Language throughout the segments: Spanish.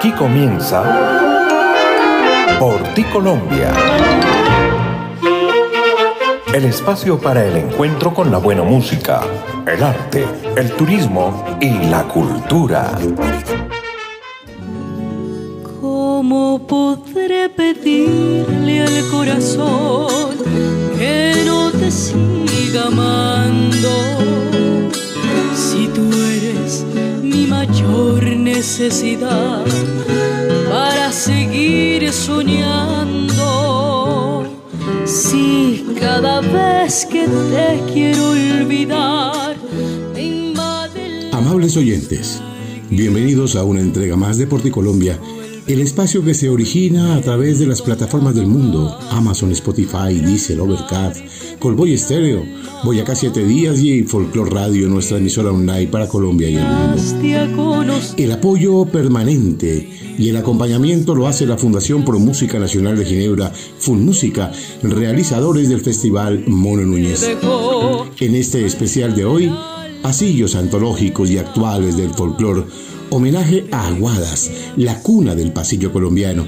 Aquí comienza Por ti Colombia. El espacio para el encuentro con la buena música, el arte, el turismo y la cultura. ¿Cómo podré pedirle al corazón que no te siga amando? Si tú eres mayor necesidad para seguir soñando. Si cada vez que te quiero olvidar, me invade Amables oyentes, bienvenidos a una entrega más de Colombia el espacio que se origina a través de las plataformas del mundo, Amazon, Spotify, Diesel, Overcast, Colboy Stereo, Boyacá 7 Días y Folklore Radio, nuestra emisora online para Colombia y el mundo. El apoyo permanente y el acompañamiento lo hace la Fundación Pro Música Nacional de Ginebra, Música, realizadores del Festival Mono Núñez. En este especial de hoy, pasillos antológicos y actuales del folclore homenaje a Aguadas, la cuna del pasillo colombiano.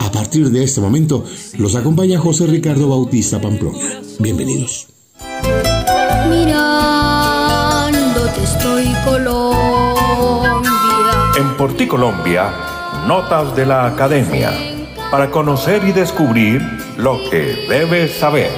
A partir de este momento, los acompaña José Ricardo Bautista Pamplona. Bienvenidos. Mirándote estoy Colombia. En Porti Colombia, notas de la academia para conocer y descubrir lo que debes saber.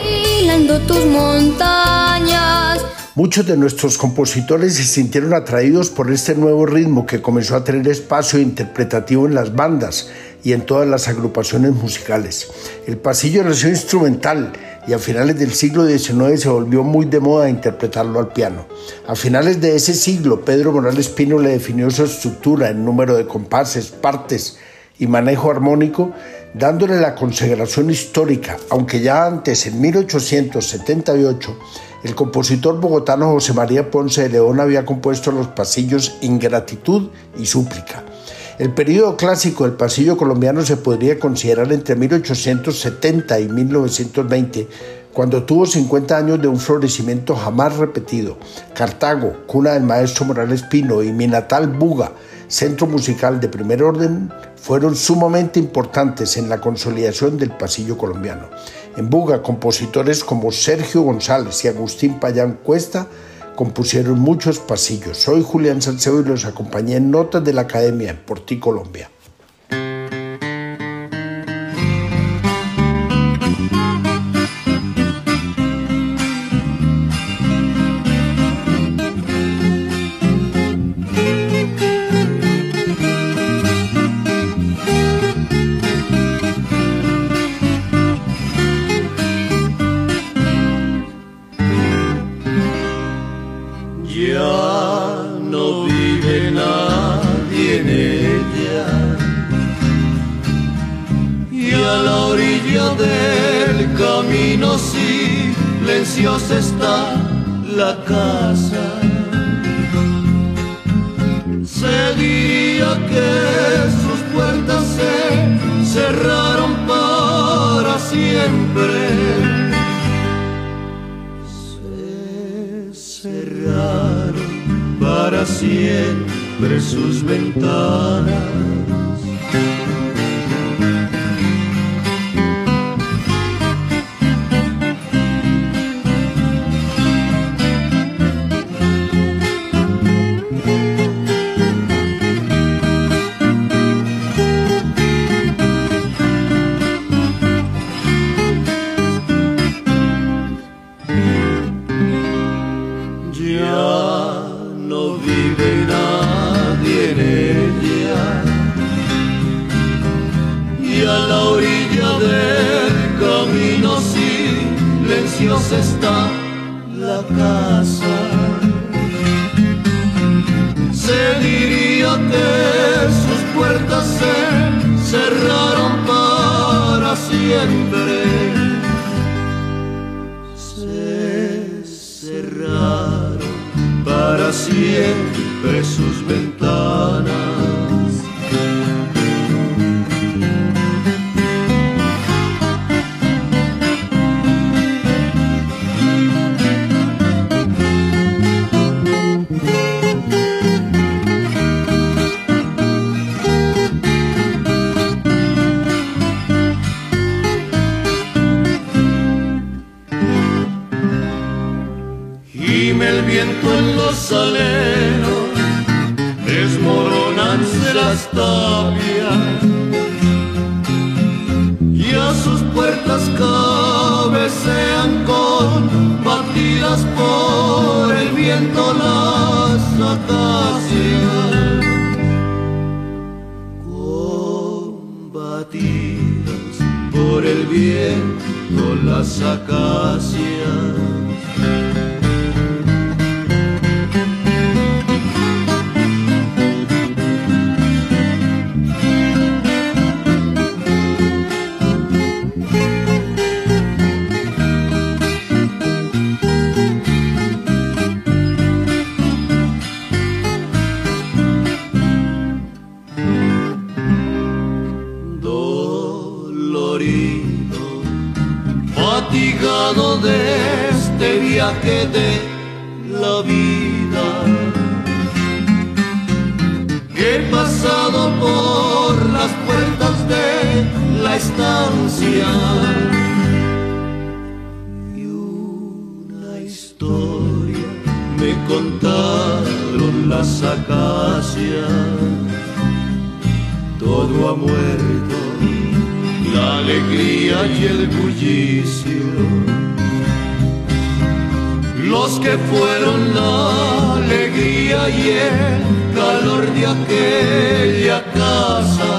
tus montañas Muchos de nuestros compositores se sintieron atraídos por este nuevo ritmo que comenzó a tener espacio interpretativo en las bandas y en todas las agrupaciones musicales. El pasillo nació instrumental y a finales del siglo XIX se volvió muy de moda interpretarlo al piano. A finales de ese siglo, Pedro Morales Pino le definió su estructura en número de compases, partes y manejo armónico, dándole la consagración histórica, aunque ya antes, en 1878, el compositor bogotano José María Ponce de León había compuesto los pasillos Ingratitud y Súplica. El periodo clásico del pasillo colombiano se podría considerar entre 1870 y 1920, cuando tuvo 50 años de un florecimiento jamás repetido. Cartago, cuna del maestro Morales Pino, y mi natal Buga, centro musical de primer orden, fueron sumamente importantes en la consolidación del pasillo colombiano. En Buga, compositores como Sergio González y Agustín Payán Cuesta compusieron muchos pasillos. Soy Julián Salcedo y los acompañé en Notas de la Academia en ti Colombia. Viento en los aleros, desmoronanse las tapias y a sus puertas cabecean con batidas por el viento las acacias. Combatidas por el viento las acacias. Que de la vida. He pasado por las puertas de la estancia y una historia me contaron las acacias. Todo ha muerto, la alegría y el bullicio los que fueron la alegría y el calor de aquella casa.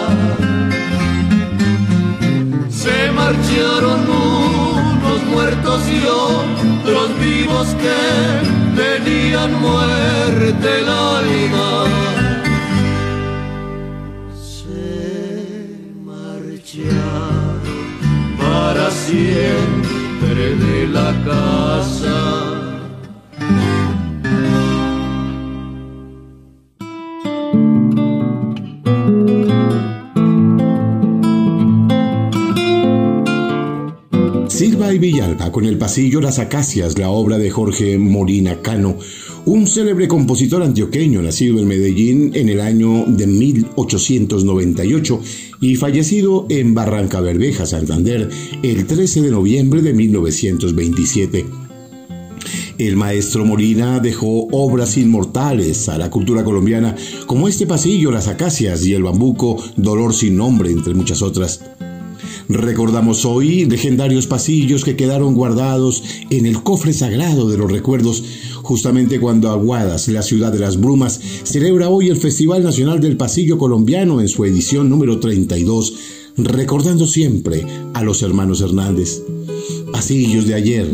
Se marcharon unos muertos y otros vivos que tenían muerte el alma. Se marcharon para siempre de la casa. Y Villalba con el pasillo Las Acacias, la obra de Jorge Molina Cano, un célebre compositor antioqueño nacido en Medellín en el año de 1898 y fallecido en Barranca Bermeja, Santander, el 13 de noviembre de 1927. El maestro Molina dejó obras inmortales a la cultura colombiana como este pasillo, las acacias y el bambuco, Dolor sin nombre, entre muchas otras. Recordamos hoy legendarios pasillos que quedaron guardados en el cofre sagrado de los recuerdos, justamente cuando Aguadas, la ciudad de las brumas, celebra hoy el Festival Nacional del Pasillo Colombiano en su edición número 32, recordando siempre a los hermanos Hernández. Pasillos de ayer,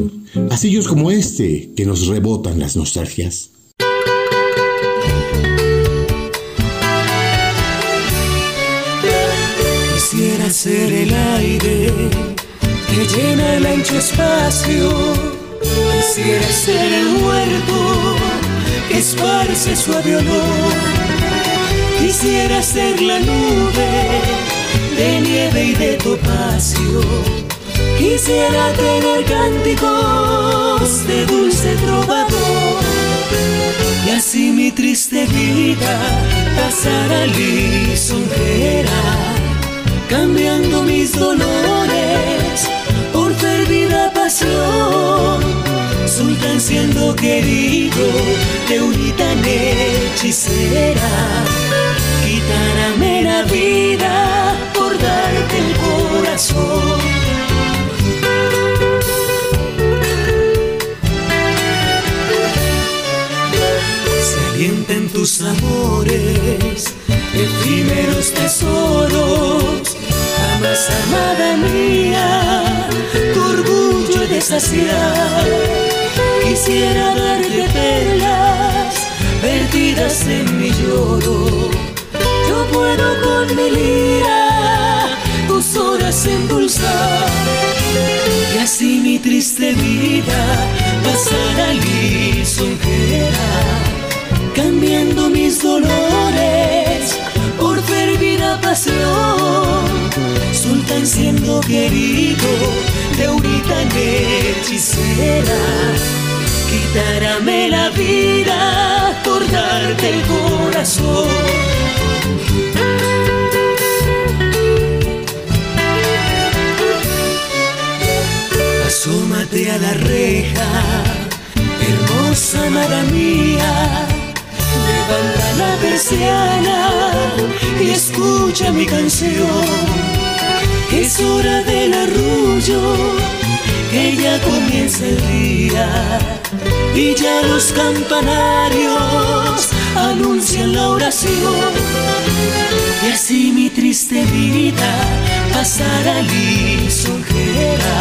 pasillos como este que nos rebotan las nostalgias. ser aire que llena el ancho espacio. Quisiera ser el huerto que esparce suave olor. Quisiera ser la nube de nieve y de topacio. Quisiera tener cánticos de dulce trovador. Y así mi triste vida pasará lisonjera cambiando mis dolores por fervida pasión. Sultán siendo querido de unita hechicera, quitárame la vida por darte el corazón. Alienten tus amores, efímeros tesoros más amada mía, Quisiera darte perlas vertidas en mi lloro. Yo puedo con mi lira tus horas endulzar. Y así mi triste vida pasará lisonjera, cambiando mis dolores por fervida pasión Sultán siendo querido de tan hechicera. Quitárame la vida por darte el corazón. Asómate a la reja, hermosa amada mía, levanta persiana y escucha mi canción. Es hora del arrullo, que ya comienza el día y ya los campanarios anuncian la oración. Y así mi triste vida pasará lisonjera,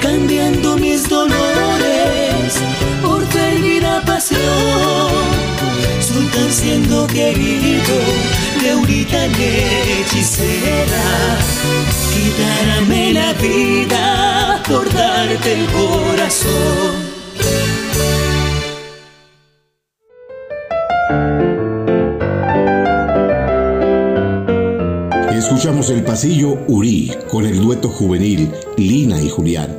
cambiando mis dolores por fervida pasión. Sultan siendo querido hechicera, quitárame la vida por darte el corazón. Escuchamos el pasillo Uri con el dueto juvenil Lina y Julián.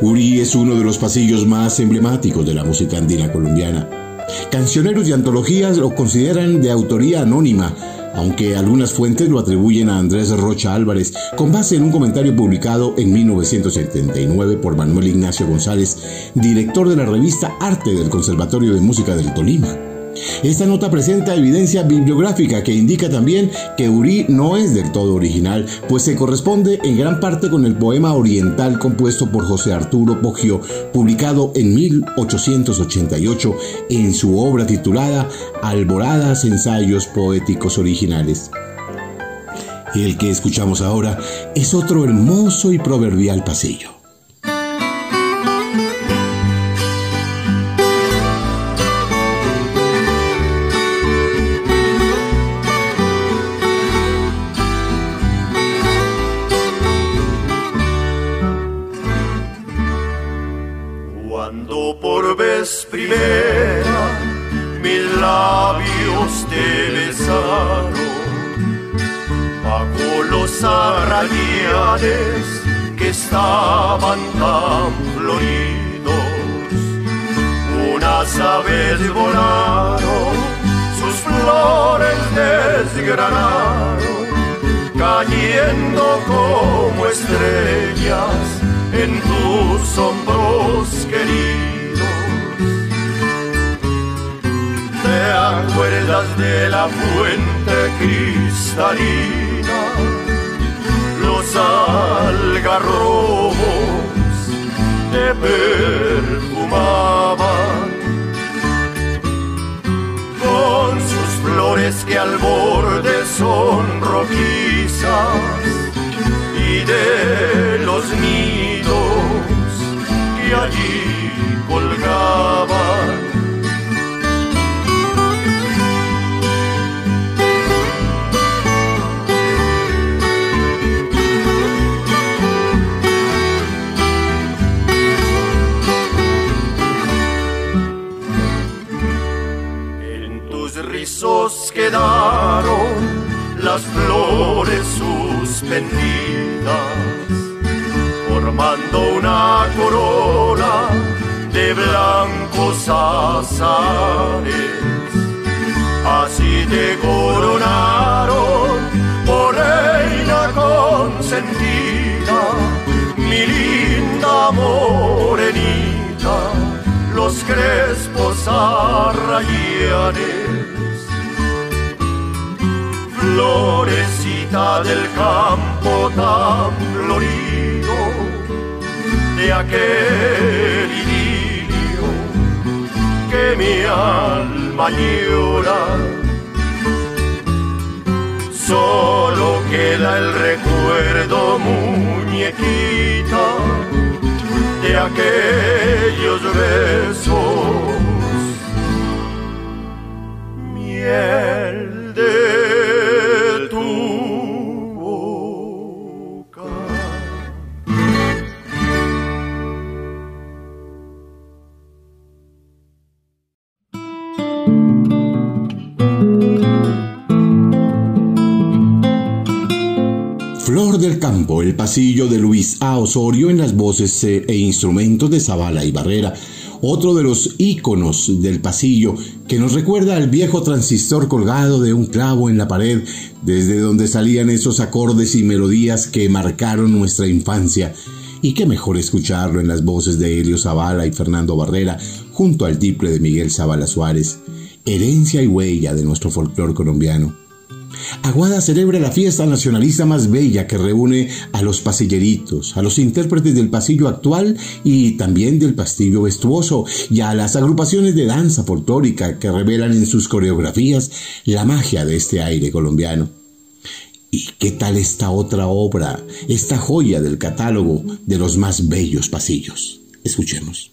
Uri es uno de los pasillos más emblemáticos de la música andina colombiana. Cancioneros y antologías lo consideran de autoría anónima, aunque algunas fuentes lo atribuyen a Andrés Rocha Álvarez, con base en un comentario publicado en 1979 por Manuel Ignacio González, director de la revista Arte del Conservatorio de Música del Tolima. Esta nota presenta evidencia bibliográfica que indica también que Uri no es del todo original, pues se corresponde en gran parte con el poema oriental compuesto por José Arturo Poggio, publicado en 1888 en su obra titulada Alboradas Ensayos Poéticos Originales. El que escuchamos ahora es otro hermoso y proverbial pasillo. Estaban tan floridos. Unas aves volaron, sus flores desgranaron, cayendo como estrellas en tus hombros queridos. ¿Te acuerdas de la fuente cristalina? algarrobos perfumaban con sus flores que al borde son rojizas y de los nidos que allí colgaban quedaron las flores suspendidas, formando una corona de blancos azares. Así te coronaron, por reina consentida, mi linda morenita, los crespos arrayanes florecita del campo tan florido, de aquel idilio que mi alma llora. Solo queda el recuerdo, muñequita, de aquellos besos. Miel de del campo, el pasillo de Luis A. Osorio en las voces eh, e instrumentos de Zavala y Barrera, otro de los íconos del pasillo que nos recuerda al viejo transistor colgado de un clavo en la pared, desde donde salían esos acordes y melodías que marcaron nuestra infancia Y qué mejor escucharlo en las voces de Helio Zavala y Fernando Barrera, junto al tiple de Miguel Zavala Suárez, herencia y huella de nuestro folclore colombiano. Aguada celebra la fiesta nacionalista más bella que reúne a los pasilleritos, a los intérpretes del pasillo actual y también del pastillo vestuoso y a las agrupaciones de danza folclórica que revelan en sus coreografías la magia de este aire colombiano. ¿Y qué tal esta otra obra, esta joya del catálogo de los más bellos pasillos? Escuchemos.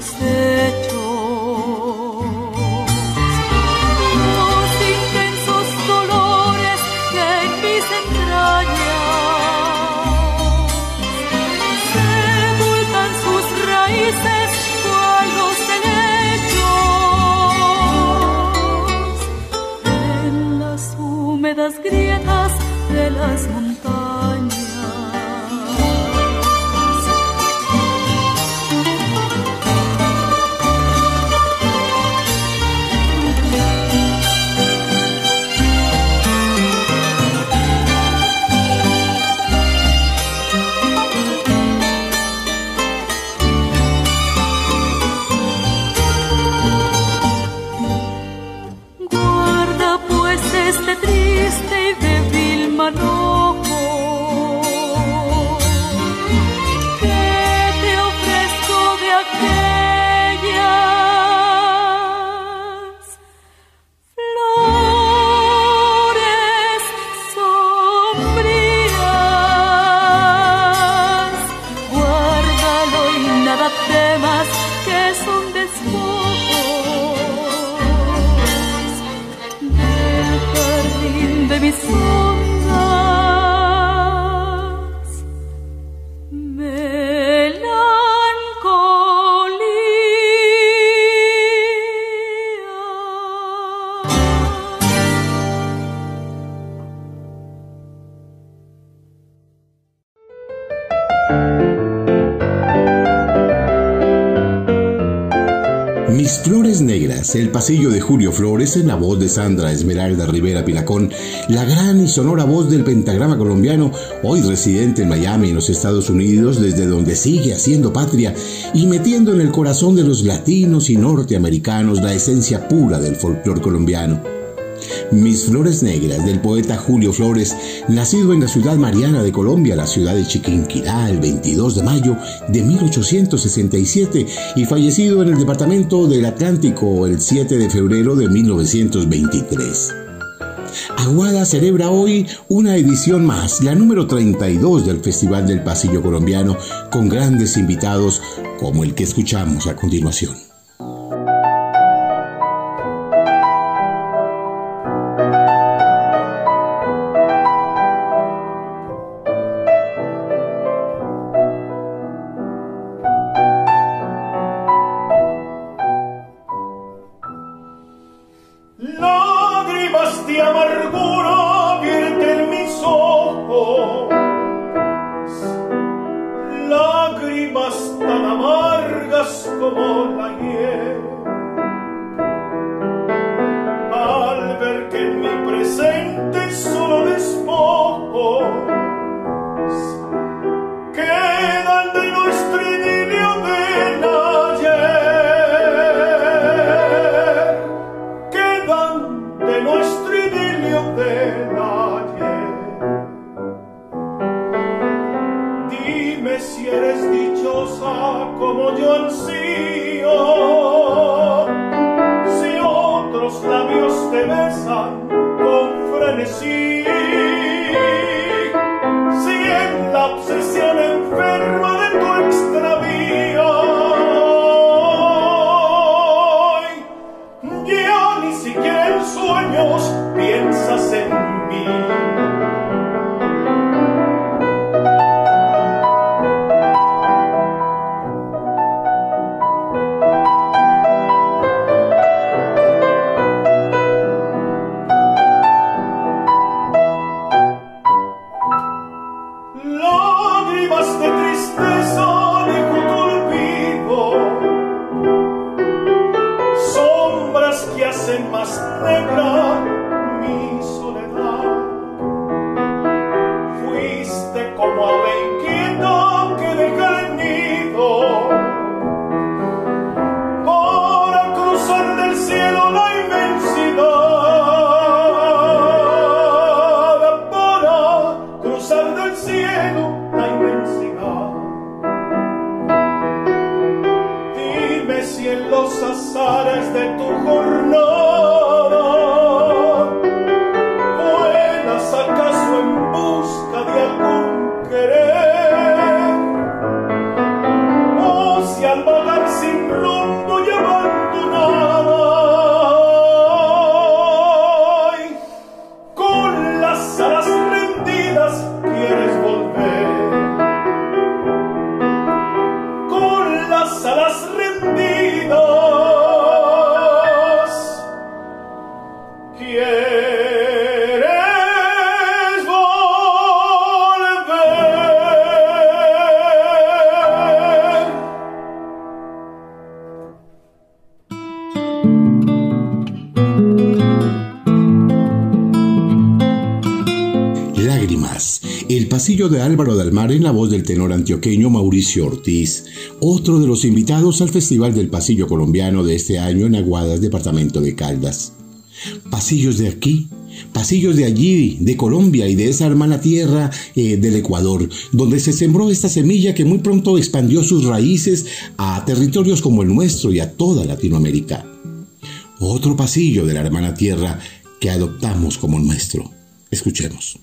El pasillo de Julio Flores en la voz de Sandra Esmeralda Rivera Pinacón, la gran y sonora voz del pentagrama colombiano, hoy residente en Miami, en los Estados Unidos, desde donde sigue haciendo patria y metiendo en el corazón de los latinos y norteamericanos la esencia pura del folclore colombiano. Mis Flores Negras del poeta Julio Flores, nacido en la ciudad mariana de Colombia, la ciudad de Chiquinquirá, el 22 de mayo de 1867 y fallecido en el departamento del Atlántico el 7 de febrero de 1923. Aguada celebra hoy una edición más, la número 32 del Festival del Pasillo Colombiano, con grandes invitados como el que escuchamos a continuación. De Álvaro Dalmar en la voz del tenor antioqueño Mauricio Ortiz, otro de los invitados al Festival del Pasillo Colombiano de este año en Aguadas, departamento de Caldas. Pasillos de aquí, pasillos de allí, de Colombia y de esa hermana tierra eh, del Ecuador, donde se sembró esta semilla que muy pronto expandió sus raíces a territorios como el nuestro y a toda Latinoamérica. Otro pasillo de la hermana tierra que adoptamos como nuestro. Escuchemos.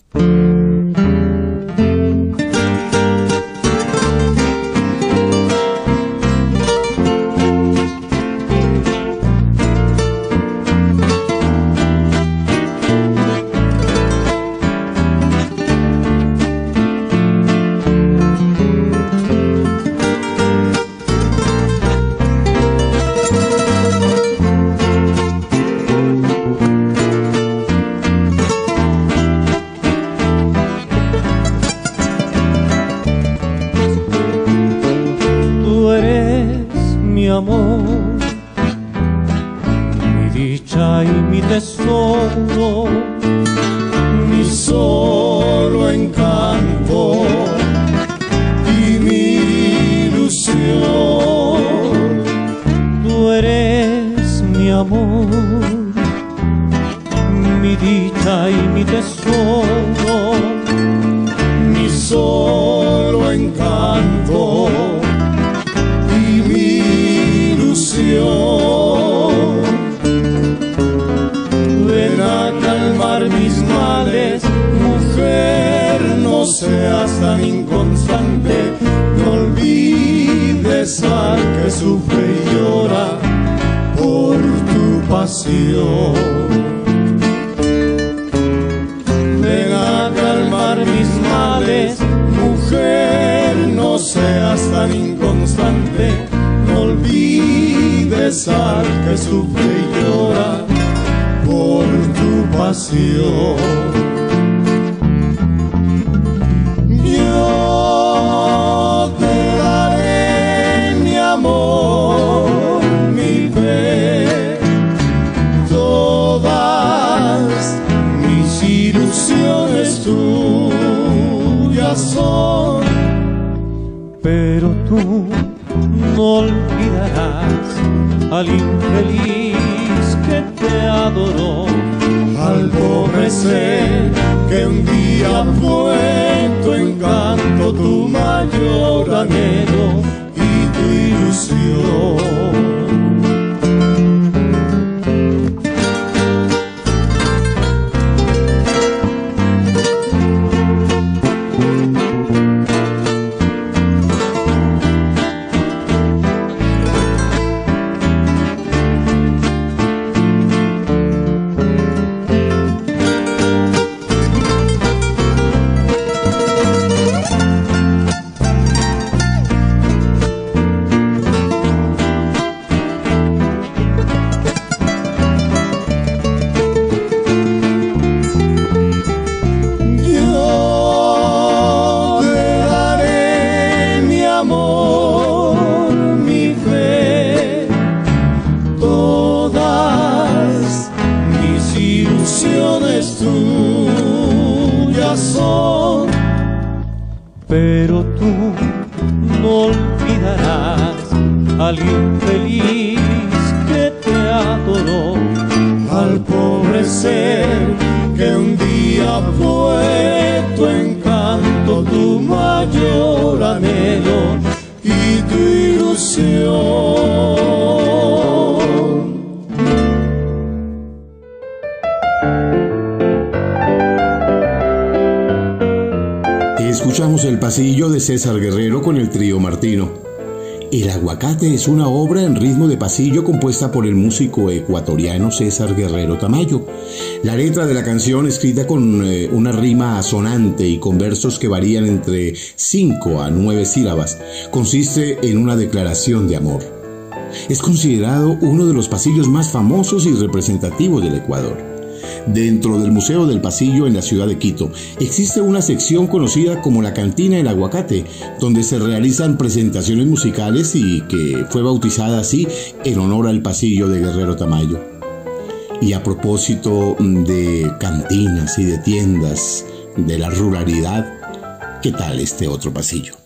Pasión. Ven a calmar mis males, mujer, no seas tan inconstante, no olvides al que sufre y llora por tu pasión. Al infeliz que te adoró. al pobre ser que un día fue tu encanto, tu mayor anhelo y tu ilusión. César Guerrero con el trío Martino. El aguacate es una obra en ritmo de pasillo compuesta por el músico ecuatoriano César Guerrero Tamayo. La letra de la canción, escrita con eh, una rima asonante y con versos que varían entre 5 a 9 sílabas, consiste en una declaración de amor. Es considerado uno de los pasillos más famosos y representativos del Ecuador. Dentro del Museo del Pasillo en la ciudad de Quito existe una sección conocida como la Cantina El Aguacate, donde se realizan presentaciones musicales y que fue bautizada así en honor al pasillo de Guerrero Tamayo. Y a propósito de cantinas y de tiendas de la ruralidad, ¿qué tal este otro pasillo?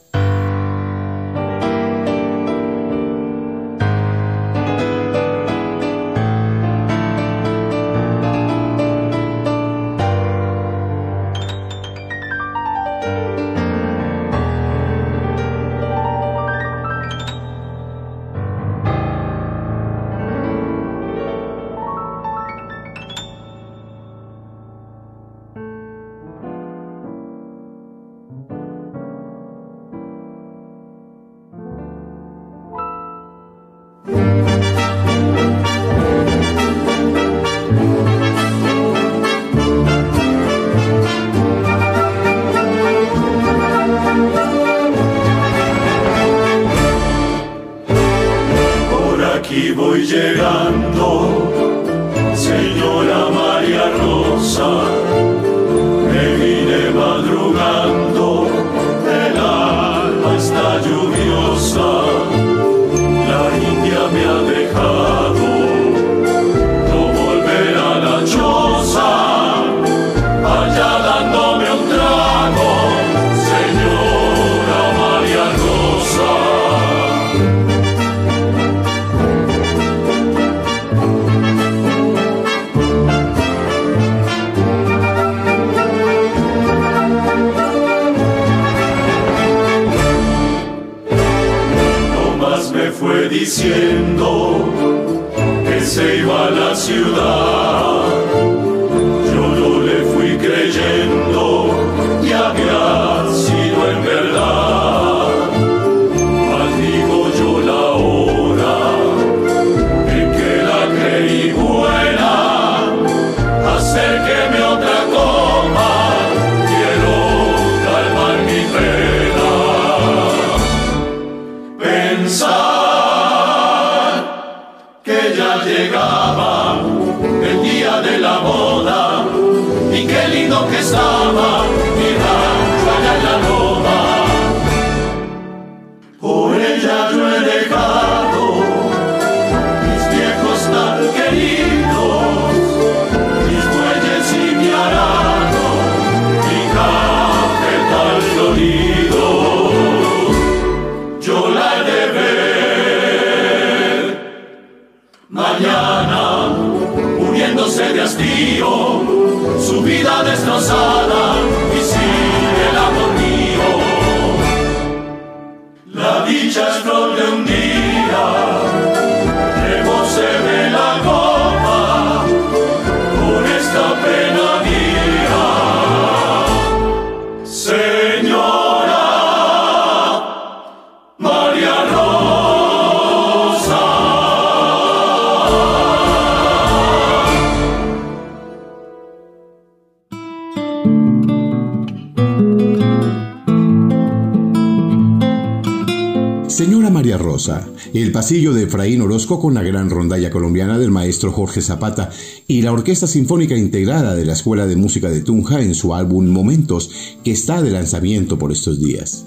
Pasillo de Efraín Orozco con la gran rondalla colombiana del maestro Jorge Zapata y la Orquesta Sinfónica Integrada de la Escuela de Música de Tunja en su álbum Momentos, que está de lanzamiento por estos días.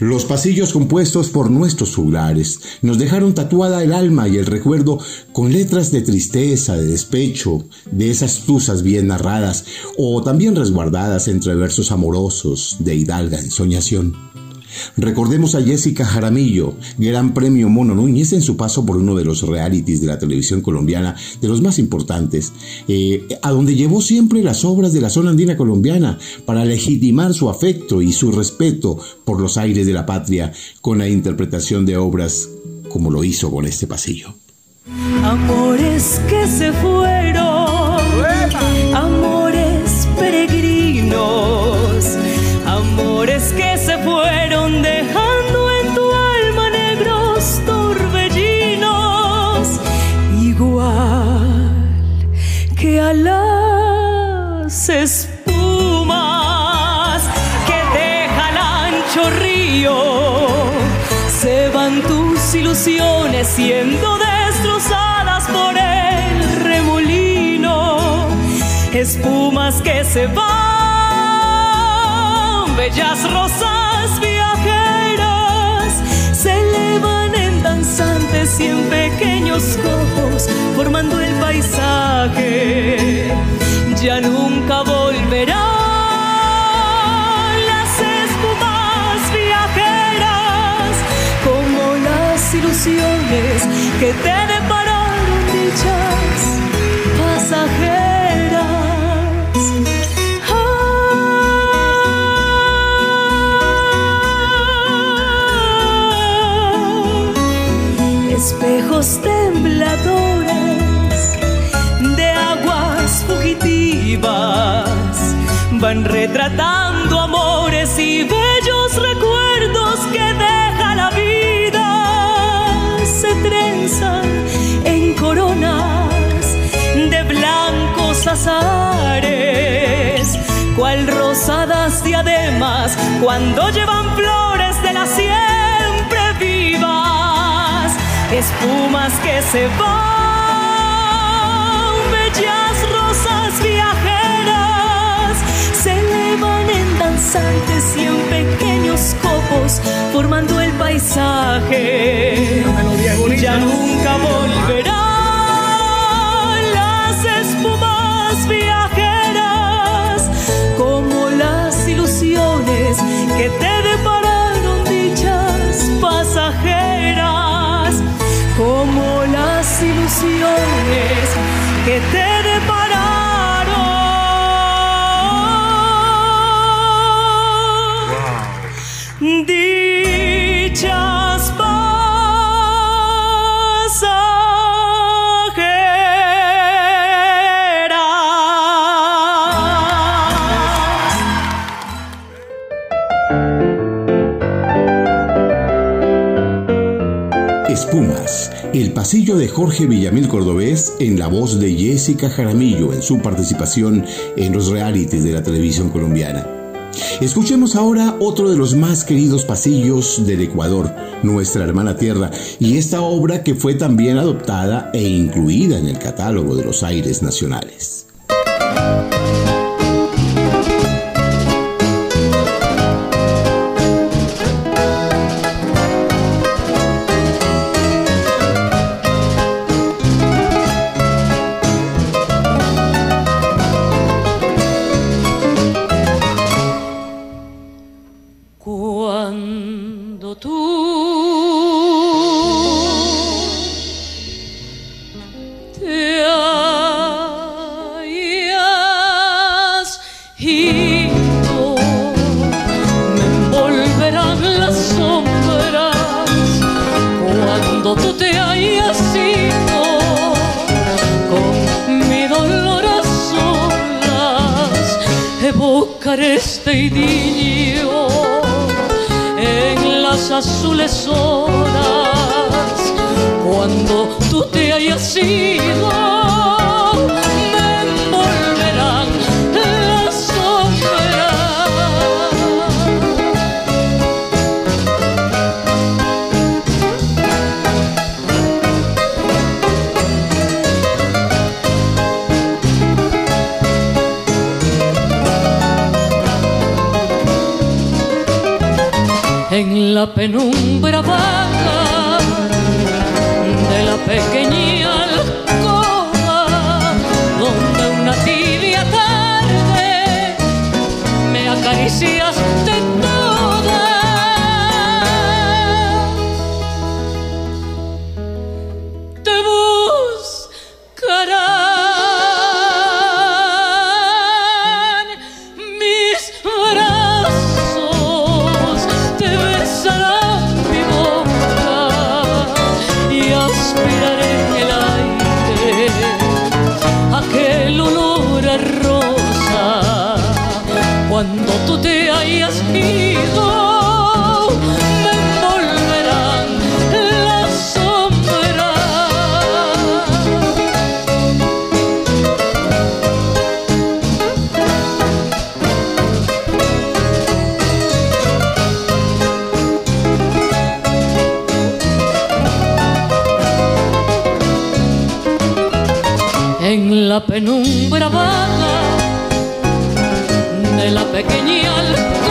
Los pasillos compuestos por nuestros juglares nos dejaron tatuada el alma y el recuerdo con letras de tristeza, de despecho, de esas tusas bien narradas o también resguardadas entre versos amorosos de hidalga ensoñación. Recordemos a Jessica Jaramillo, Gran Premio Mono Núñez en su paso por uno de los realities de la televisión colombiana, de los más importantes, eh, a donde llevó siempre las obras de la zona andina colombiana para legitimar su afecto y su respeto por los aires de la patria con la interpretación de obras como lo hizo con este pasillo. Amores que se fueron, espumas que deja el ancho río. Se van tus ilusiones siendo destrozadas por el remolino, espumas que se van, bellas rosas viajeras, se elevan en danzantes y en pequeños copos, formando el paisaje, ya nunca volverán las espumas viajeras como las ilusiones que te depararon dichas pasajeras. Ah, espejos tembladores van retratando amores y bellos recuerdos que deja la vida. Se trenzan en coronas de blancos azares, cual rosadas diademas cuando llevan flores de las siempre vivas, espumas que se van, en danzantes y en pequeños copos, formando el paisaje. Ya nunca volverán las espumas viajeras como las ilusiones que te depararon dichas pasajeras, como las ilusiones que te de Jorge Villamil Cordobés en la voz de Jessica Jaramillo en su participación en los realities de la televisión colombiana. Escuchemos ahora otro de los más queridos pasillos del Ecuador, nuestra hermana tierra, y esta obra que fue también adoptada e incluida en el catálogo de los aires nacionales. La penumbra vaga de la pequeña alcoba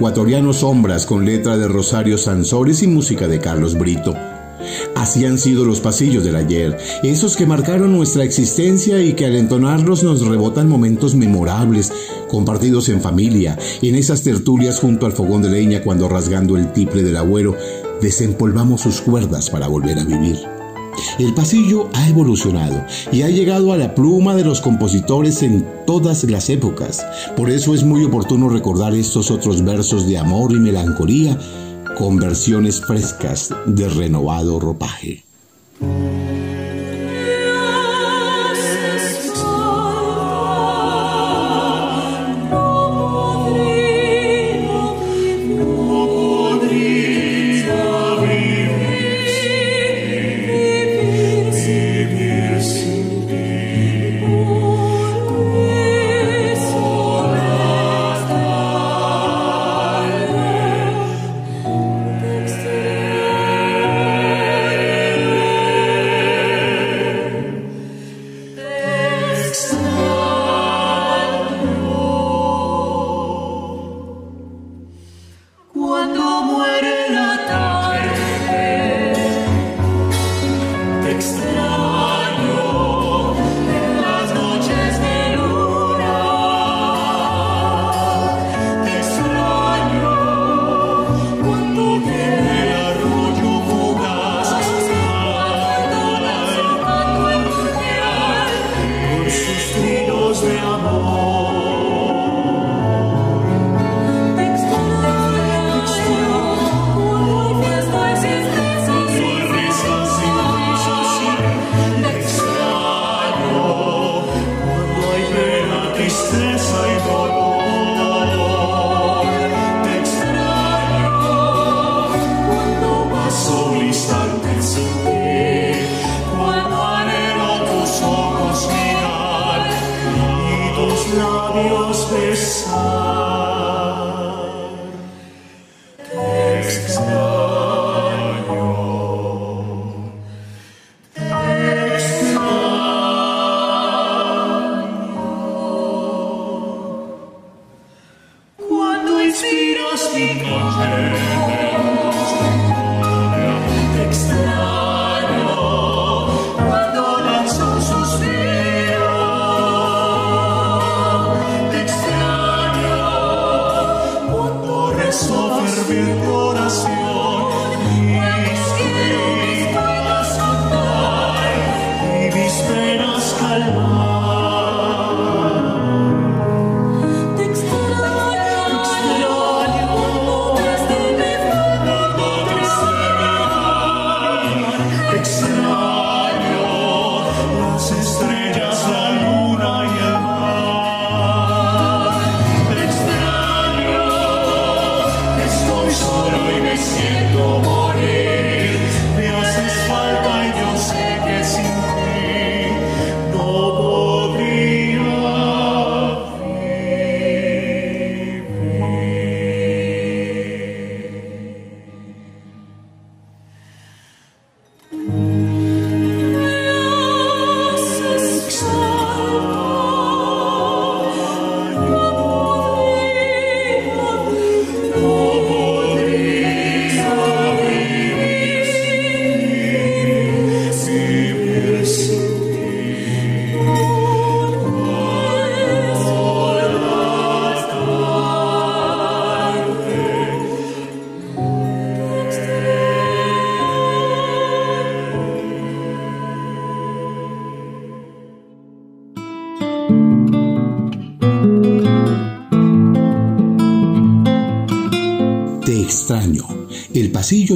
ecuatoriano Sombras con letra de Rosario Sansores y música de Carlos Brito. Así han sido los pasillos del ayer, esos que marcaron nuestra existencia y que al entonarlos nos rebotan momentos memorables, compartidos en familia, en esas tertulias junto al fogón de leña cuando rasgando el tiple del abuelo desempolvamos sus cuerdas para volver a vivir. El pasillo ha evolucionado y ha llegado a la pluma de los compositores en todas las épocas. Por eso es muy oportuno recordar estos otros versos de amor y melancolía con versiones frescas de renovado ropaje.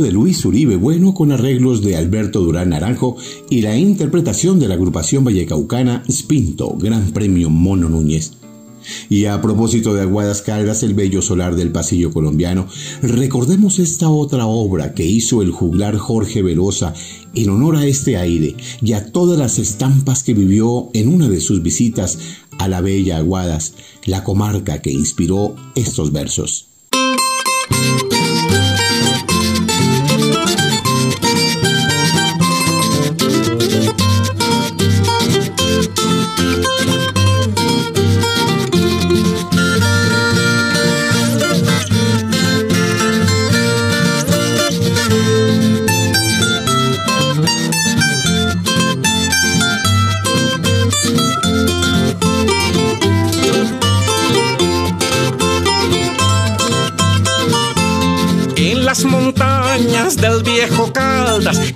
De Luis Uribe Bueno con arreglos de Alberto Durán Naranjo y la interpretación de la agrupación vallecaucana Spinto, Gran Premio Mono Núñez. Y a propósito de Aguadas Caldas, el bello solar del pasillo colombiano, recordemos esta otra obra que hizo el juglar Jorge Velosa en honor a este aire y a todas las estampas que vivió en una de sus visitas a la bella Aguadas, la comarca que inspiró estos versos.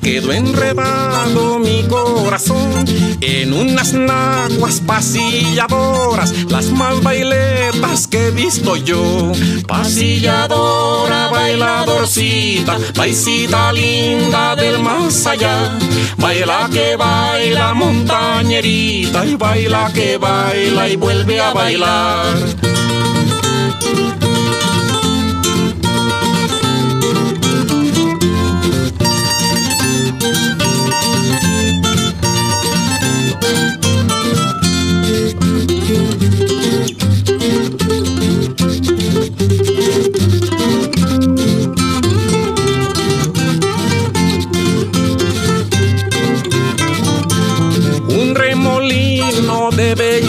Quedó enredado mi corazón en unas naguas pasilladoras, las más bailetas que he visto yo. Pasilladora, bailadorcita, paisita linda del más allá. Baila que baila montañerita y baila que baila y vuelve a bailar.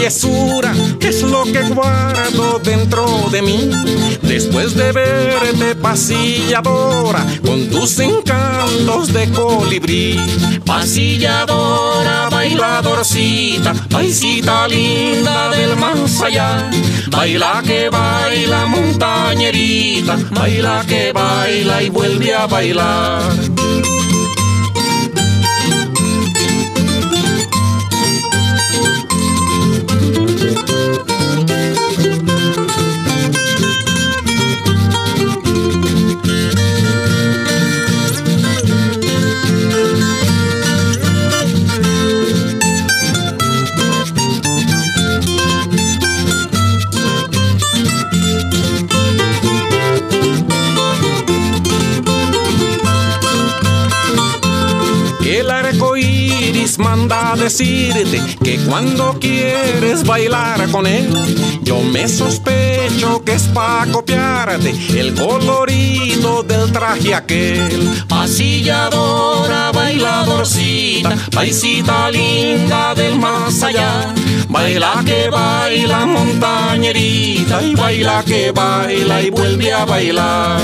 Es lo que guardo dentro de mí. Después de verte pasilladora con tus encantos de colibrí. Pasilladora, bailadorcita, paisita linda del más allá. Baila que baila montañerita, baila que baila y vuelve a bailar. Decirte que cuando quieres bailar con él, yo me sospecho que es pa' copiarte el colorido del traje aquel. Pasilladora, bailadorcita, paisita linda del más allá. Baila que baila montañerita y baila que baila y vuelve a bailar.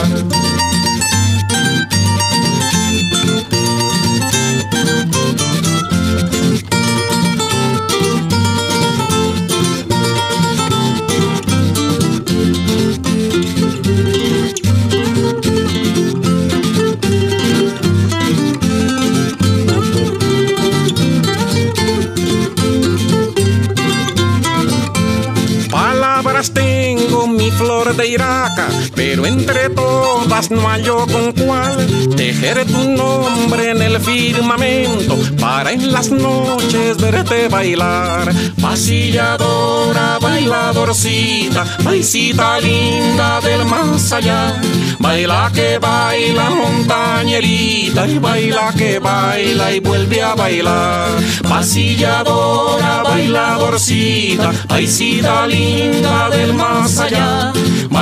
Pero entre todas no hallo con cuál tejer tu nombre en el firmamento para en las noches verte bailar. Pasilladora, bailadorcita, paisita linda del más allá. Baila que baila montañerita y baila que baila y vuelve a bailar. Pasilladora, bailadorcita, paisita linda del más allá.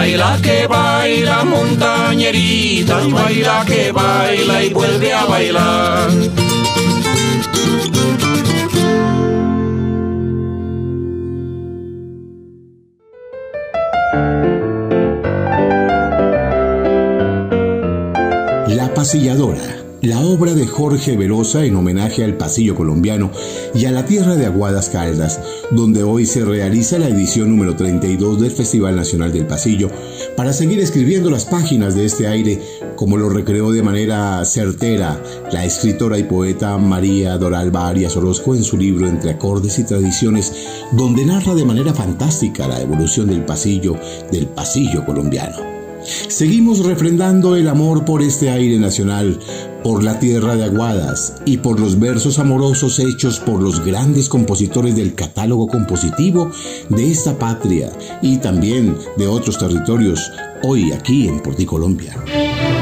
Baila que baila montañerita baila que baila y vuelve a bailar. La pasilladora la obra de Jorge Velosa en homenaje al pasillo colombiano y a la tierra de Aguadas Caldas, donde hoy se realiza la edición número 32 del Festival Nacional del Pasillo, para seguir escribiendo las páginas de este aire, como lo recreó de manera certera la escritora y poeta María Doralba Arias Orozco en su libro Entre acordes y tradiciones, donde narra de manera fantástica la evolución del pasillo, del pasillo colombiano. Seguimos refrendando el amor por este aire nacional, por la tierra de Aguadas y por los versos amorosos hechos por los grandes compositores del catálogo compositivo de esta patria y también de otros territorios, hoy aquí en Porticolombia. estás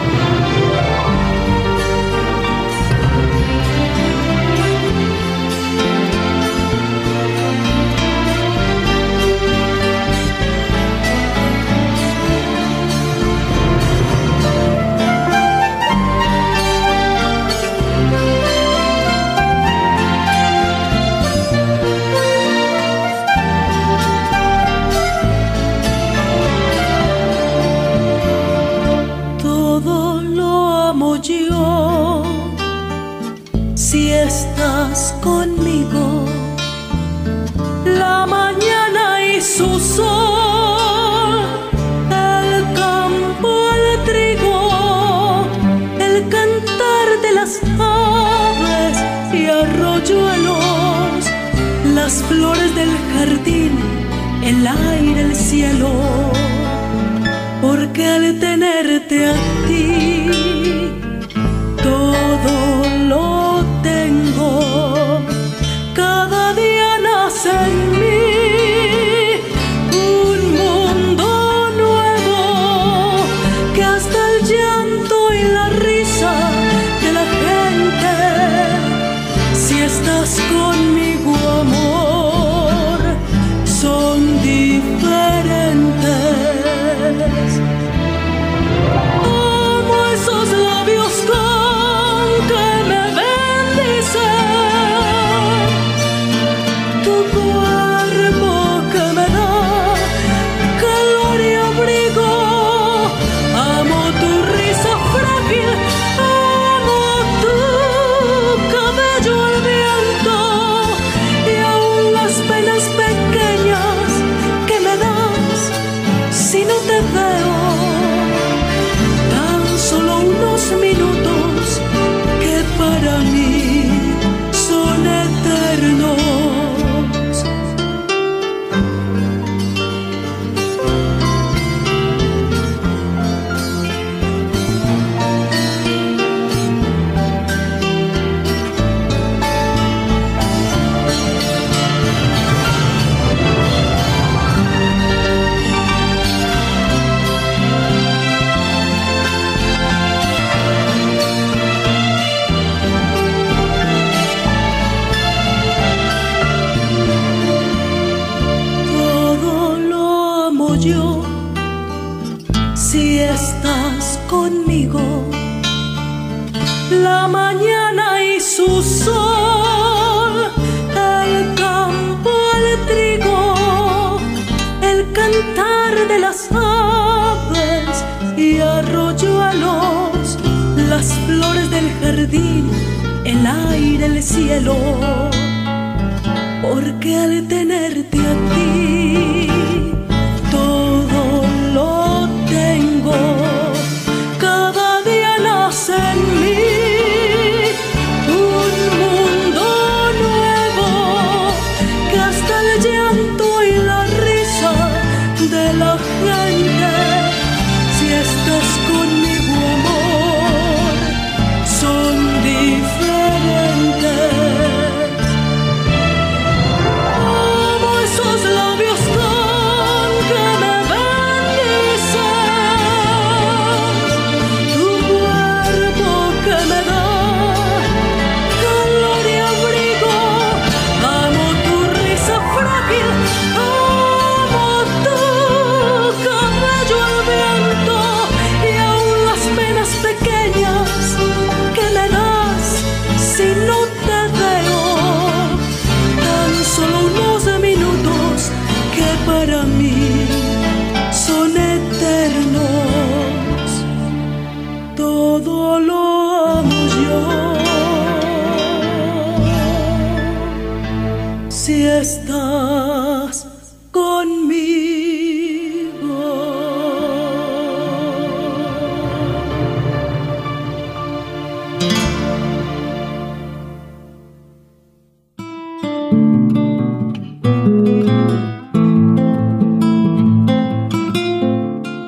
Si estás conmigo.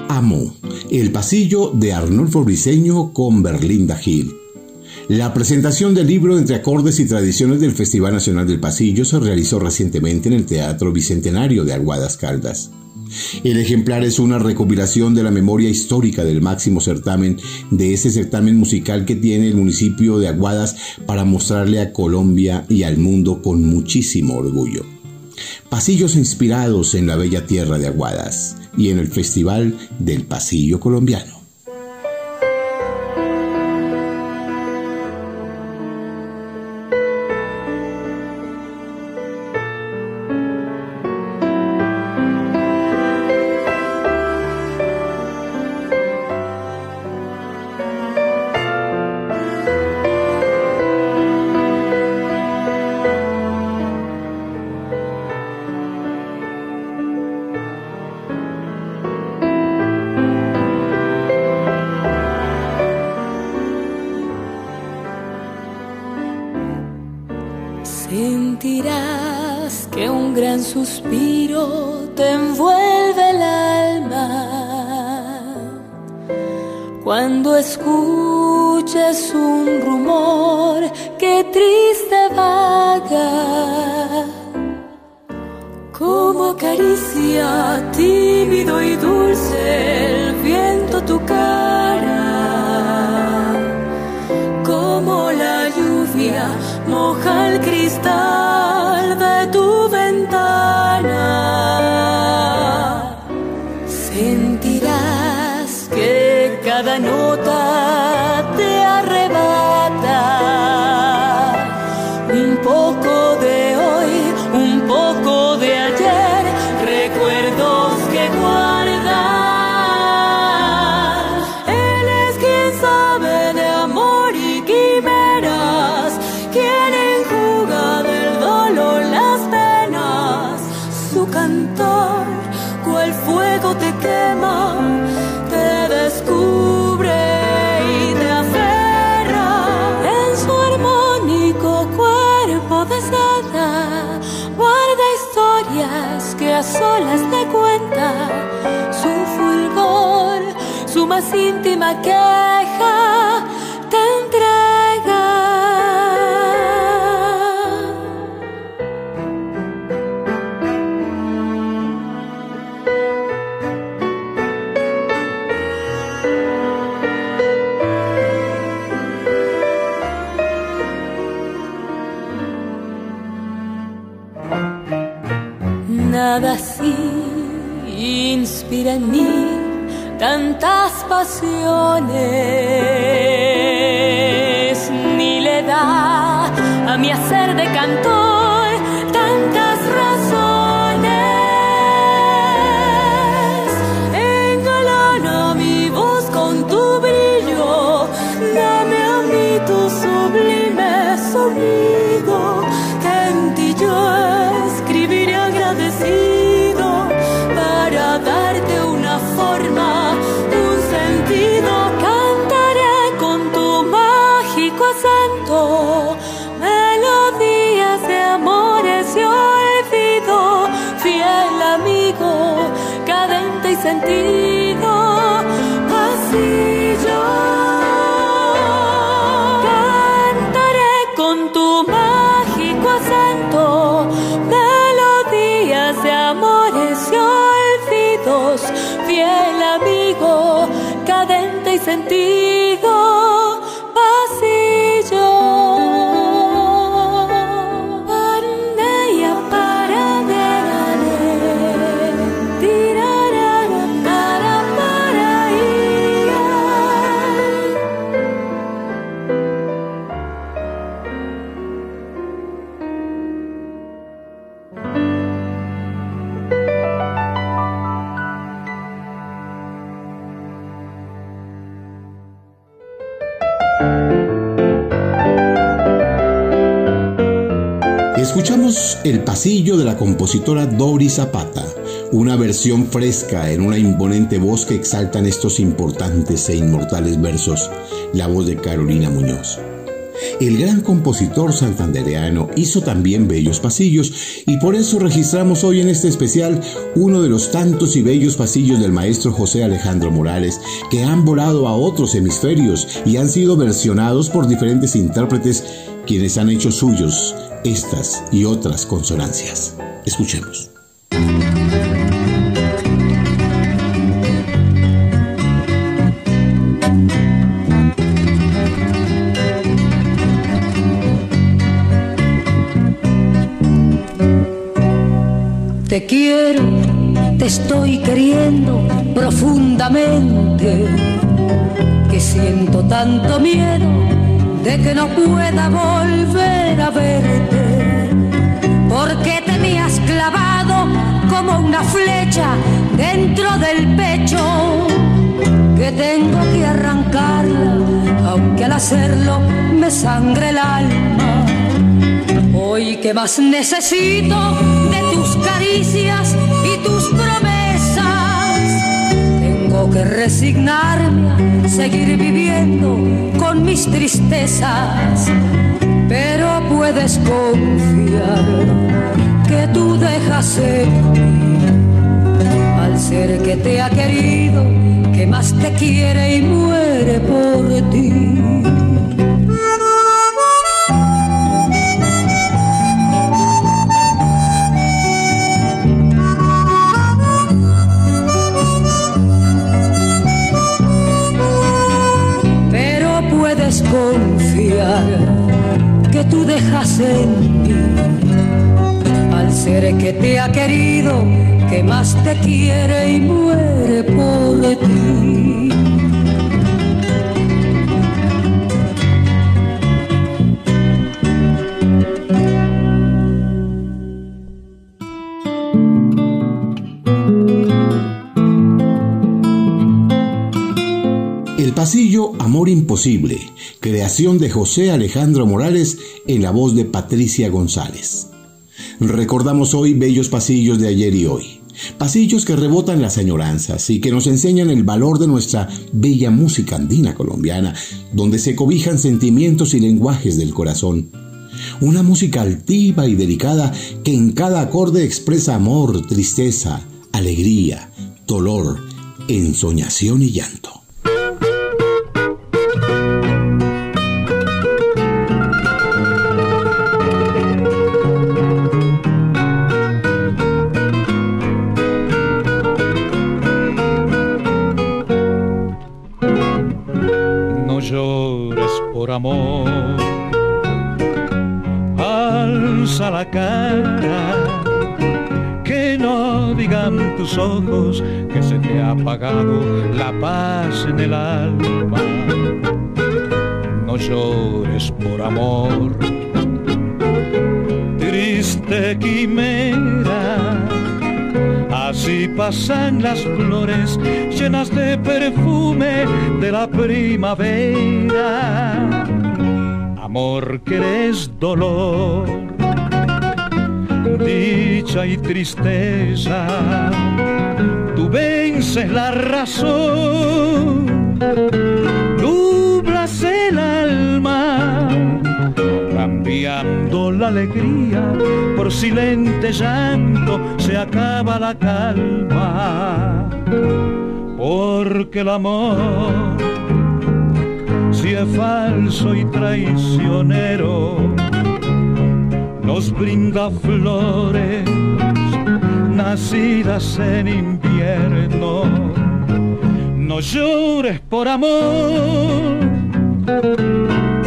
Amo, el pasillo de Arnulfo Briseño con Berlinda Gil. La presentación del libro Entre acordes y tradiciones del Festival Nacional del Pasillo se realizó recientemente en el Teatro Bicentenario de Aguadas Caldas. El ejemplar es una recopilación de la memoria histórica del máximo certamen de ese certamen musical que tiene el municipio de Aguadas para mostrarle a Colombia y al mundo con muchísimo orgullo. Pasillos inspirados en la bella tierra de Aguadas y en el Festival del Pasillo Colombiano. Su cantor, cual fuego te quema, te descubre y te aferra en su armónico cuerpo de seda. Guarda historias que a solas te cuenta su fulgor, su más íntima queja En mí tantas pasiones, ni le da a mi hacer de cantor El pasillo de la compositora Dori Zapata, una versión fresca en una imponente voz que exaltan estos importantes e inmortales versos, la voz de Carolina Muñoz. El gran compositor santandereano hizo también bellos pasillos y por eso registramos hoy en este especial uno de los tantos y bellos pasillos del maestro José Alejandro Morales que han volado a otros hemisferios y han sido versionados por diferentes intérpretes quienes han hecho suyos estas y otras consonancias. Escuchemos. Te quiero, te estoy queriendo profundamente, que siento tanto miedo de que no pueda volver a verte, porque te me has clavado como una flecha dentro del pecho, que tengo que arrancarla, aunque al hacerlo me sangre el alma. Hoy que más necesito de tus caricias tengo que resignarme a seguir viviendo con mis tristezas. Pero puedes confiar que tú dejas en mí al ser que te ha querido, que más te quiere y muere por ti. Que tú dejas en mí al ser que te ha querido, que más te quiere y muere por ti. Amor Imposible, creación de José Alejandro Morales en la voz de Patricia González. Recordamos hoy bellos pasillos de ayer y hoy. Pasillos que rebotan las añoranzas y que nos enseñan el valor de nuestra bella música andina colombiana, donde se cobijan sentimientos y lenguajes del corazón. Una música altiva y delicada que en cada acorde expresa amor, tristeza, alegría, dolor, ensoñación y llanto. Tus ojos que se te ha apagado la paz en el alma. No llores por amor, triste quimera. Así pasan las flores llenas de perfume de la primavera. Amor que eres dolor y tristeza, tú vences la razón, nublas el alma, cambiando la alegría. Por silente llanto, se acaba la calma, porque el amor, si es falso y traicionero, nos brinda flores nacidas en invierno. No llores por amor,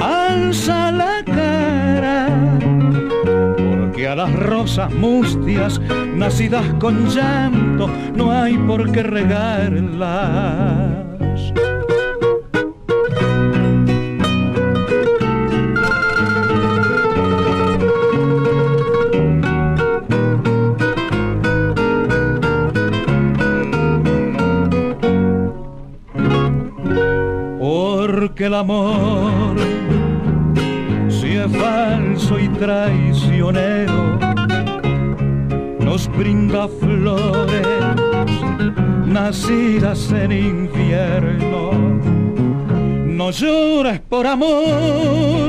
alza la cara, porque a las rosas mustias nacidas con llanto no hay por qué regarlas. El amor, si es falso y traicionero, nos brinda flores nacidas en infierno. No llores por amor,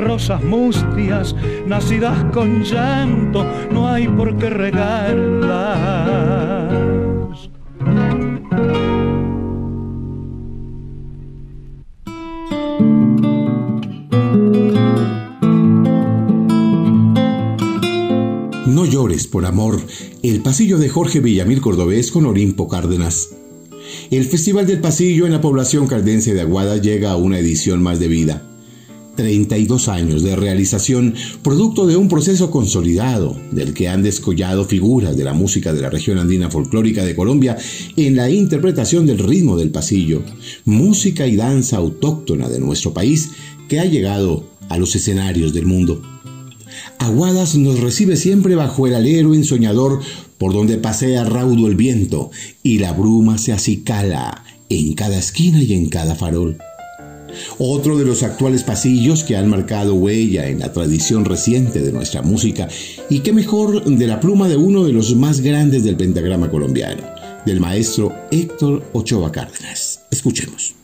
rosas mustias nacidas con llanto no hay por qué regarlas. No llores por amor, el pasillo de Jorge Villamil Cordobés con Olimpo Cárdenas. El Festival del Pasillo en la población caldense de Aguada llega a una edición más de vida. 32 años de realización, producto de un proceso consolidado, del que han descollado figuras de la música de la región andina folclórica de Colombia en la interpretación del ritmo del pasillo, música y danza autóctona de nuestro país que ha llegado a los escenarios del mundo. Aguadas nos recibe siempre bajo el alero ensoñador por donde pasea raudo el viento y la bruma se acicala en cada esquina y en cada farol. Otro de los actuales pasillos que han marcado huella en la tradición reciente de nuestra música y qué mejor de la pluma de uno de los más grandes del pentagrama colombiano, del maestro Héctor Ochoa Cárdenas. Escuchemos.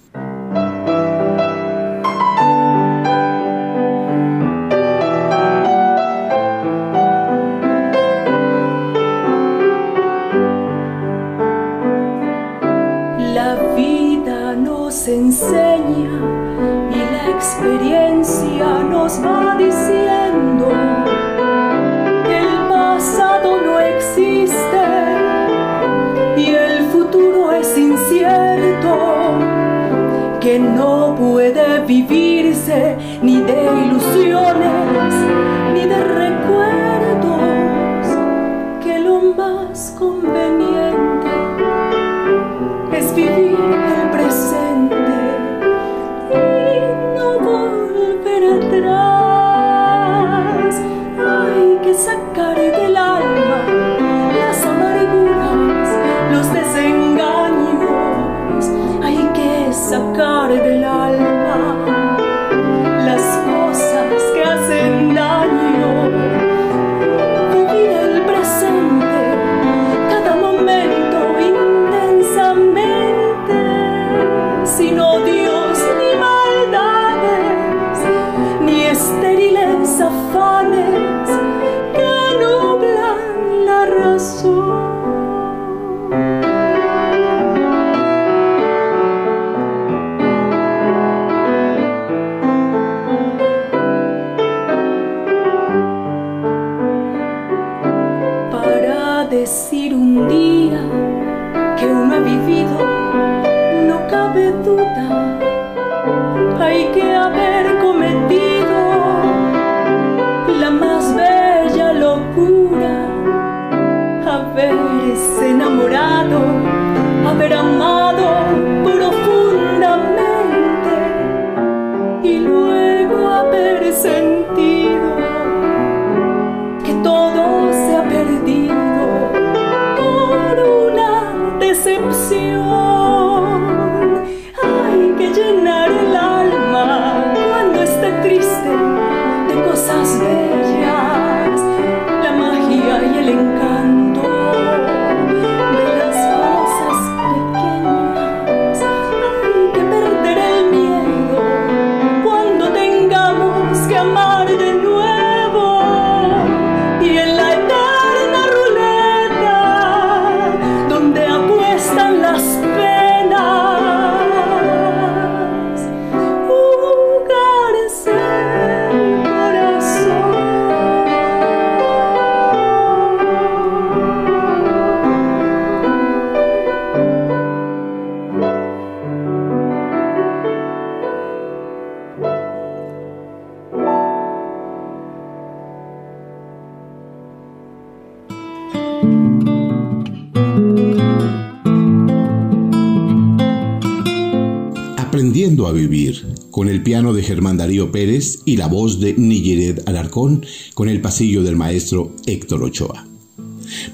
Y la voz de Nigeret Alarcón, con el pasillo del maestro Héctor Ochoa.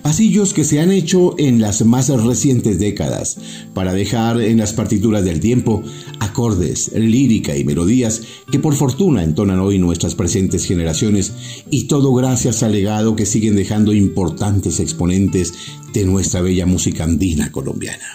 Pasillos que se han hecho en las más recientes décadas para dejar en las partituras del tiempo acordes, lírica y melodías que por fortuna entonan hoy nuestras presentes generaciones y todo gracias al legado que siguen dejando importantes exponentes de nuestra bella música andina colombiana.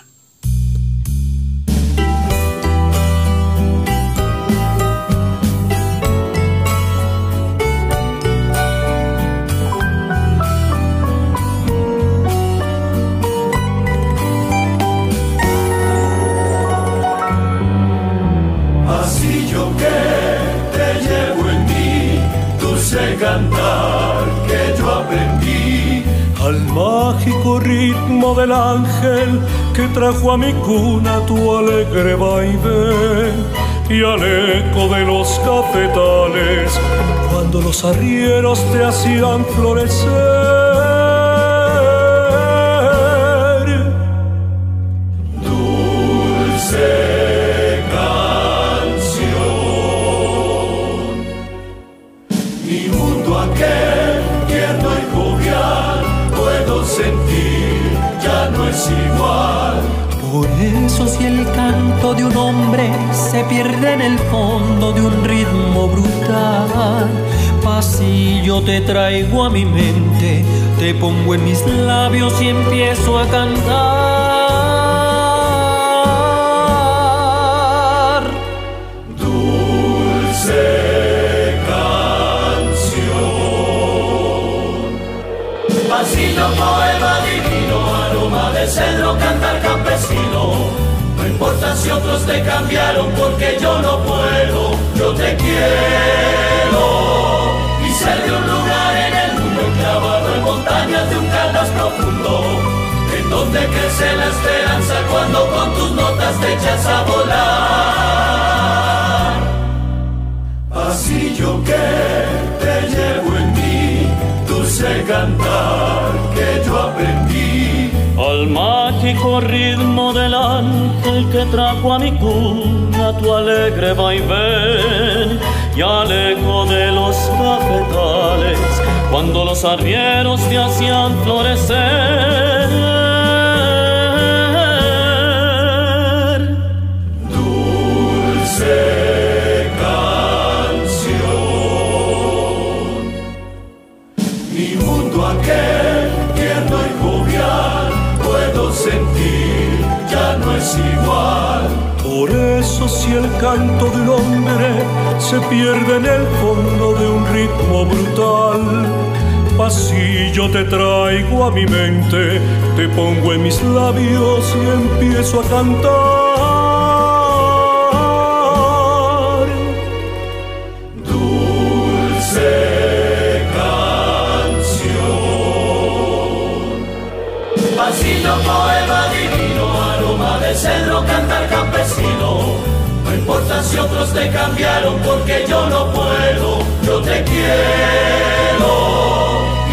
Trajo a mi cuna tu alegre vaivén y al eco de los cafetales cuando los arrieros te hacían florecer. En el fondo de un ritmo brutal. Pasillo te traigo a mi mente, te pongo en mis labios y empiezo a cantar. Dulce canción. Pasillo, poema importa si otros te cambiaron porque yo no puedo, yo te quiero. Y ser de un lugar en el mundo enclavado en montañas de un caldas profundo, en donde crece la esperanza cuando con tus notas te echas a volar. Así yo que te llevo en mí, dulce cantar que yo aprendí al mágico ritmo del ángel que trajo a mi cuna tu alegre vaivén y al eco de los cafetales cuando los arrieros te hacían florecer. Canto de hombre se pierde en el fondo de un ritmo brutal, pasillo te traigo a mi mente, te pongo en mis labios y empiezo a cantar. cedro si otros te cambiaron porque yo no puedo, yo te quiero.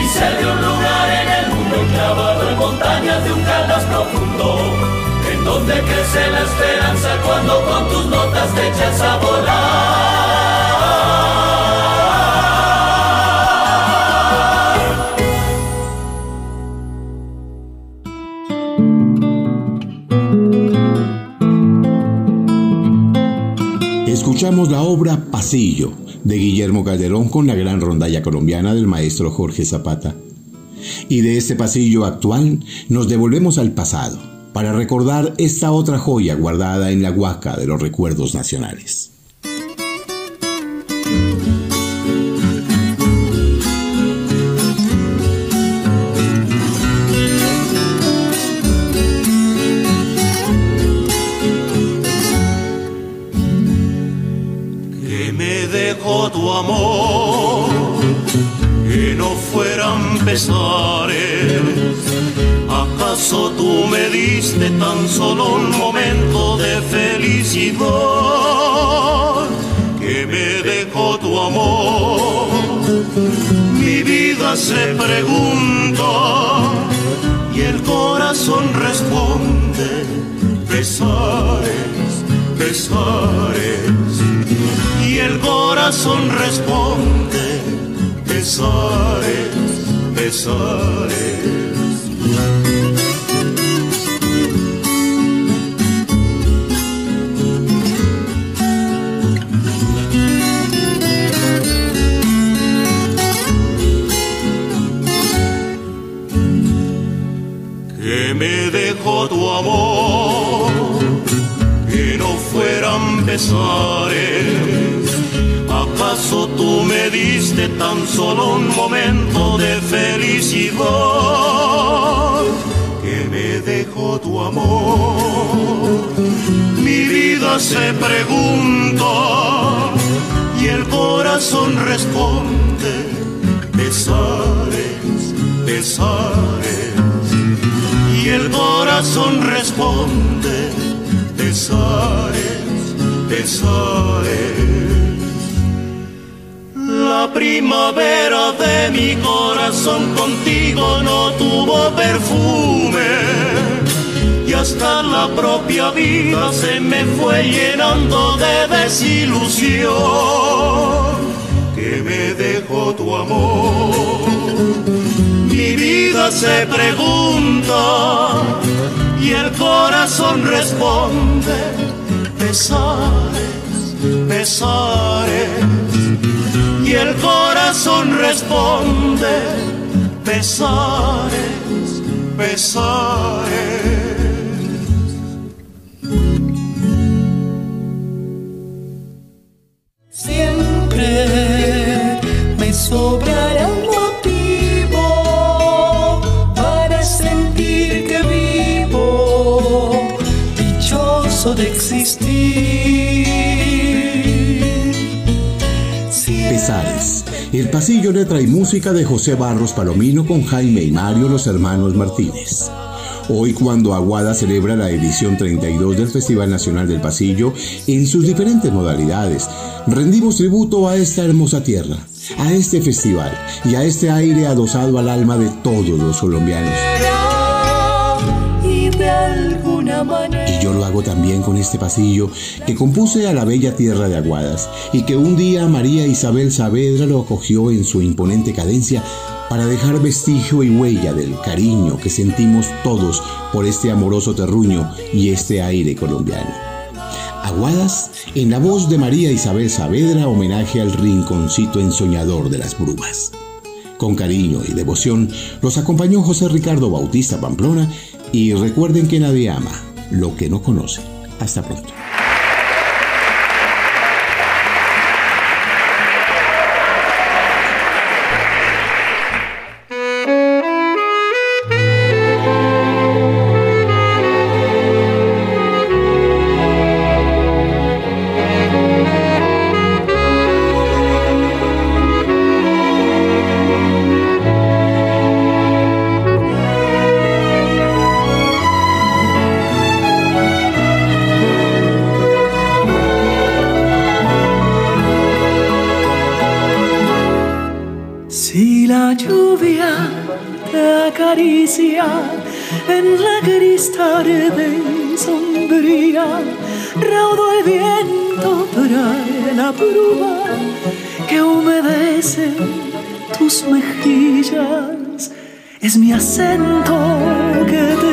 Y ser de un lugar en el mundo enclavado en montañas de un caldas profundo. En donde crece la esperanza cuando con tus notas te echas a volar. La obra Pasillo de Guillermo Calderón con la gran rondalla colombiana del maestro Jorge Zapata. Y de este pasillo actual nos devolvemos al pasado para recordar esta otra joya guardada en la huaca de los recuerdos nacionales. Corazón responde, pesares, pesares. que me dejó tu amor, que no fueran besares. ¿Acaso tú me diste tan solo un momento de felicidad? Que me dejó tu amor. Mi vida se pregunta y el corazón responde, besares, besares y el corazón responde, pesares, pesares. La primavera de mi corazón contigo no tuvo perfume y hasta la propia vida se me fue llenando de desilusión que me dejó tu amor mi vida se pregunta y el corazón responde, pesares, pesares. Y el corazón responde, pesares, pesares. El pasillo letra y música de José Barros Palomino con Jaime y Mario los hermanos Martínez. Hoy cuando Aguada celebra la edición 32 del Festival Nacional del Pasillo en sus diferentes modalidades, rendimos tributo a esta hermosa tierra, a este festival y a este aire adosado al alma de todos los colombianos. Hago también con este pasillo que compuse a la bella tierra de Aguadas y que un día María Isabel Saavedra lo acogió en su imponente cadencia para dejar vestigio y huella del cariño que sentimos todos por este amoroso terruño y este aire colombiano. Aguadas, en la voz de María Isabel Saavedra, homenaje al rinconcito ensoñador de las brumas. Con cariño y devoción los acompañó José Ricardo Bautista Pamplona y recuerden que nadie ama lo que no conoce. Hasta pronto. Es mi acento que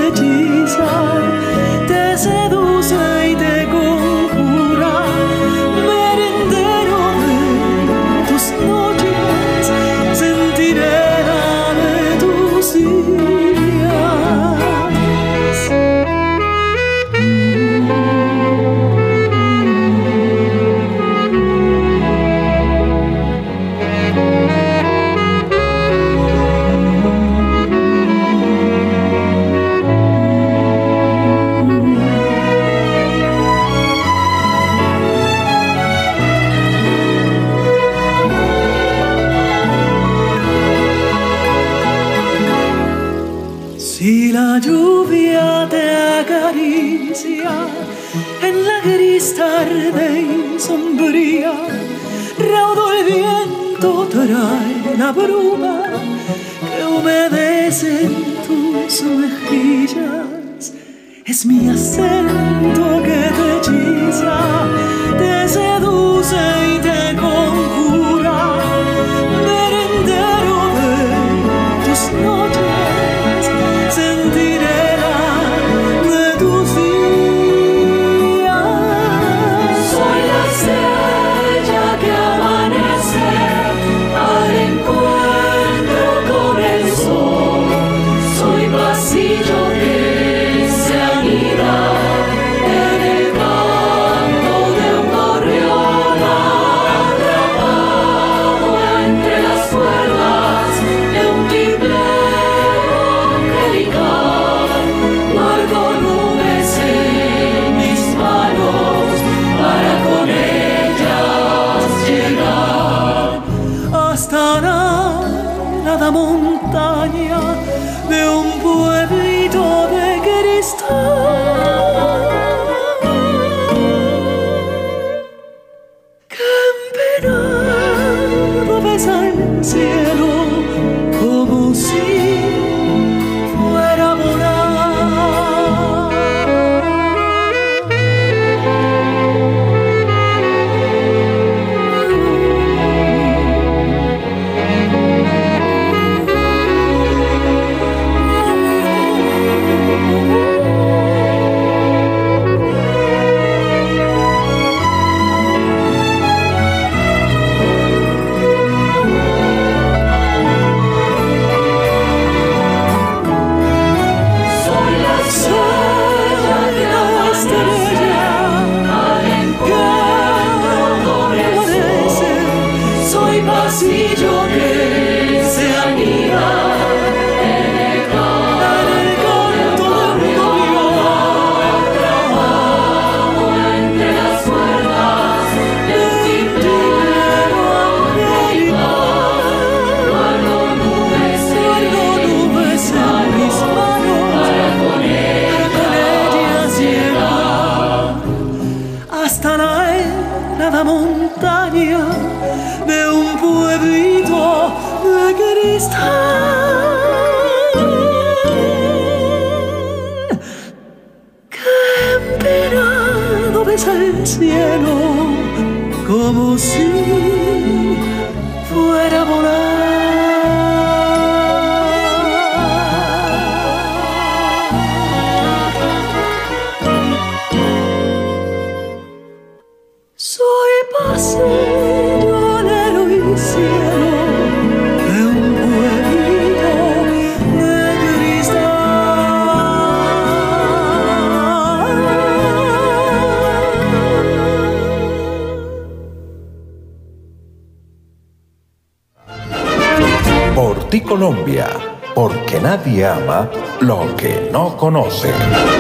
conoce.